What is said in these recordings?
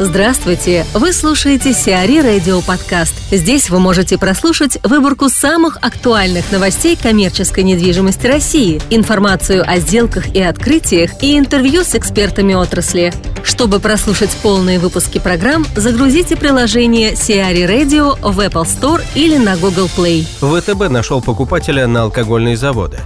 Здравствуйте! Вы слушаете Сиари Радио Подкаст. Здесь вы можете прослушать выборку самых актуальных новостей коммерческой недвижимости России, информацию о сделках и открытиях и интервью с экспертами отрасли. Чтобы прослушать полные выпуски программ, загрузите приложение Сиари Radio в Apple Store или на Google Play. ВТБ нашел покупателя на алкогольные заводы.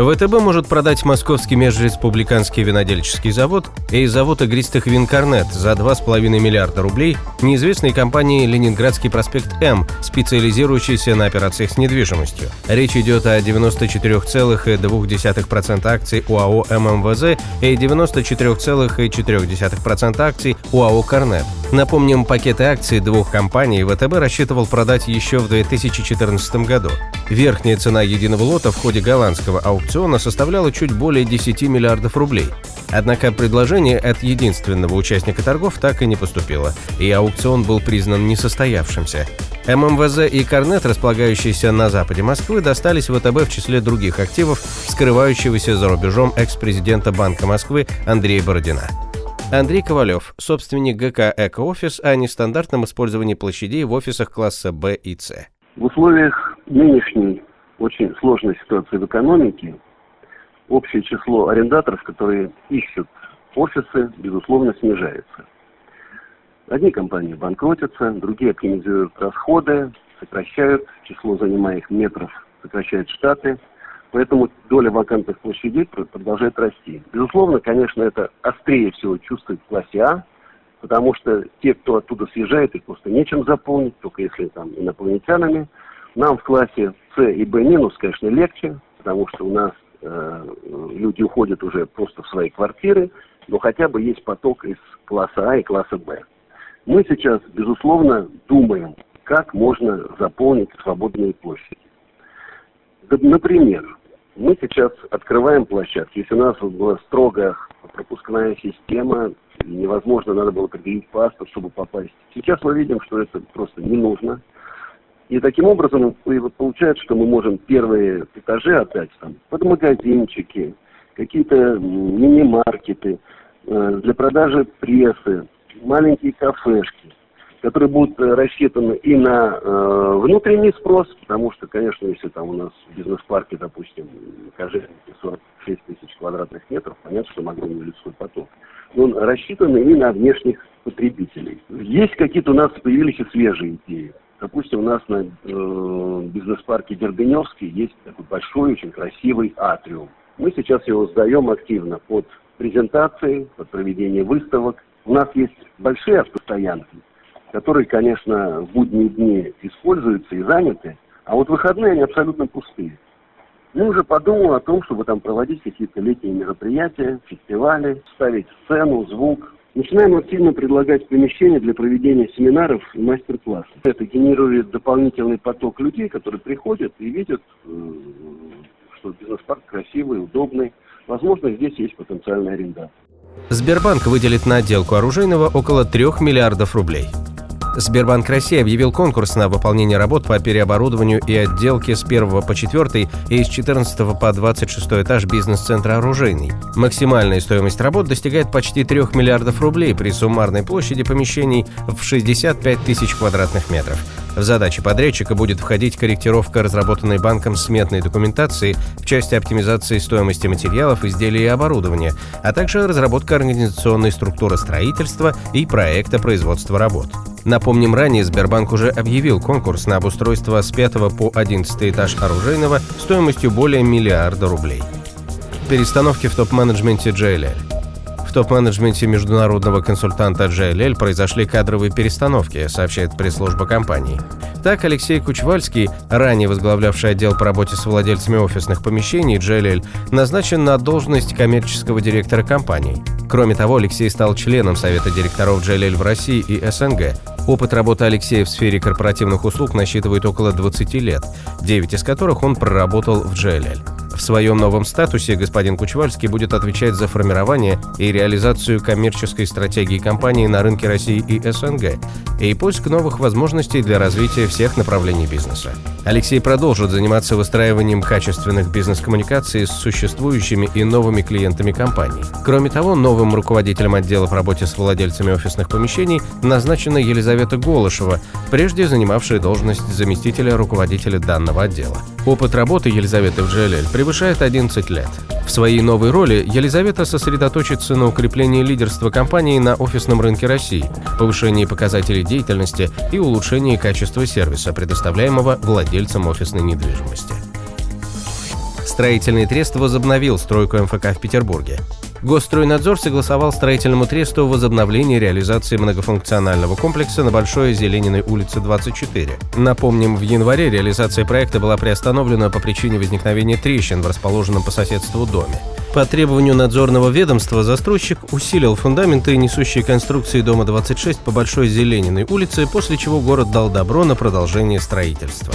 ВТБ может продать Московский межреспубликанский винодельческий завод и завод игристых вин «Корнет» за 2,5 миллиарда рублей неизвестной компании «Ленинградский проспект М», специализирующейся на операциях с недвижимостью. Речь идет о 94,2% акций УАО ММВЗ и 94,4% акций УАО «Корнет». Напомним, пакеты акций двух компаний ВТБ рассчитывал продать еще в 2014 году. Верхняя цена единого лота в ходе голландского аукциона составляла чуть более 10 миллиардов рублей. Однако предложение от единственного участника торгов так и не поступило, и аукцион был признан несостоявшимся. ММВЗ и Корнет, располагающиеся на западе Москвы, достались ВТБ в числе других активов, скрывающегося за рубежом экс-президента Банка Москвы Андрея Бородина. Андрей Ковалев, собственник ГК «Эко-офис» о нестандартном использовании площадей в офисах класса Б и С. В условиях нынешней очень сложной ситуации в экономике общее число арендаторов, которые ищут офисы, безусловно, снижается. Одни компании банкротятся, другие оптимизируют расходы, сокращают число занимаемых метров, сокращают штаты. Поэтому доля вакантных площадей продолжает расти. Безусловно, конечно, это острее всего чувствует в классе А, потому что те, кто оттуда съезжает, их просто нечем заполнить, только если там инопланетянами. Нам в классе С и Б минус, конечно, легче, потому что у нас э, люди уходят уже просто в свои квартиры, но хотя бы есть поток из класса А и класса Б. Мы сейчас, безусловно, думаем, как можно заполнить свободные площади. Например, мы сейчас открываем площадки. Если у нас была строгая пропускная система, невозможно, надо было предъявить паспорт, чтобы попасть. Сейчас мы видим, что это просто не нужно. И таким образом получается, что мы можем первые этажи отдать там, под магазинчики, какие-то мини-маркеты, э, для продажи прессы, маленькие кафешки, которые будут э, рассчитаны и на э, внутренний спрос, потому что, конечно, если там у нас в бизнес-парке, допустим, кожевники 46 тысяч квадратных метров, понятно, что огромный людской поток. Но он рассчитан и на внешних потребителей. Есть какие-то у нас появились и свежие идеи. Допустим, у нас на э, бизнес-парке Дербеневский есть такой большой, очень красивый атриум. Мы сейчас его сдаем активно под презентации, под проведение выставок. У нас есть большие автостоянки, которые, конечно, в будние дни используются и заняты, а вот выходные они абсолютно пустые. Мы уже подумали о том, чтобы там проводить какие-то летние мероприятия, фестивали, ставить сцену, звук, Начинаем активно предлагать помещения для проведения семинаров и мастер-классов. Это генерирует дополнительный поток людей, которые приходят и видят, э, что бизнес-парк красивый, удобный. Возможно, здесь есть потенциальный арендатор. Сбербанк выделит на отделку оружейного около 3 миллиардов рублей. Сбербанк России объявил конкурс на выполнение работ по переоборудованию и отделке с 1 по 4 и с 14 по 26 этаж бизнес-центра «Оружейный». Максимальная стоимость работ достигает почти 3 миллиардов рублей при суммарной площади помещений в 65 тысяч квадратных метров. В задачи подрядчика будет входить корректировка разработанной банком сметной документации в части оптимизации стоимости материалов, изделий и оборудования, а также разработка организационной структуры строительства и проекта производства работ. Напомним, ранее Сбербанк уже объявил конкурс на обустройство с 5 по 11 этаж оружейного стоимостью более миллиарда рублей. Перестановки в топ-менеджменте JLL. В топ-менеджменте международного консультанта JLL произошли кадровые перестановки, сообщает пресс-служба компании. Так, Алексей Кучвальский, ранее возглавлявший отдел по работе с владельцами офисных помещений JLL, назначен на должность коммерческого директора компании. Кроме того, Алексей стал членом Совета директоров JLL в России и СНГ. Опыт работы Алексея в сфере корпоративных услуг насчитывает около 20 лет, 9 из которых он проработал в JLL. В своем новом статусе господин Кучвальский будет отвечать за формирование и реализацию коммерческой стратегии компании на рынке России и СНГ и поиск новых возможностей для развития всех направлений бизнеса. Алексей продолжит заниматься выстраиванием качественных бизнес-коммуникаций с существующими и новыми клиентами компании. Кроме того, новым руководителем отдела в работе с владельцами офисных помещений назначена Елизавета Голышева, прежде занимавшая должность заместителя руководителя данного отдела. Опыт работы Елизаветы в GLL превышает 11 лет. В своей новой роли Елизавета сосредоточится на укреплении лидерства компании на офисном рынке России, повышении показателей деятельности и улучшении качества сервиса, предоставляемого владельцам офисной недвижимости. Строительный трест возобновил стройку МФК в Петербурге. Госстройнадзор согласовал строительному тресту возобновление реализации многофункционального комплекса на Большой Зелениной улице 24. Напомним, в январе реализация проекта была приостановлена по причине возникновения трещин в расположенном по соседству доме. По требованию надзорного ведомства застройщик усилил фундаменты и несущие конструкции дома 26 по Большой Зелениной улице, после чего город дал добро на продолжение строительства.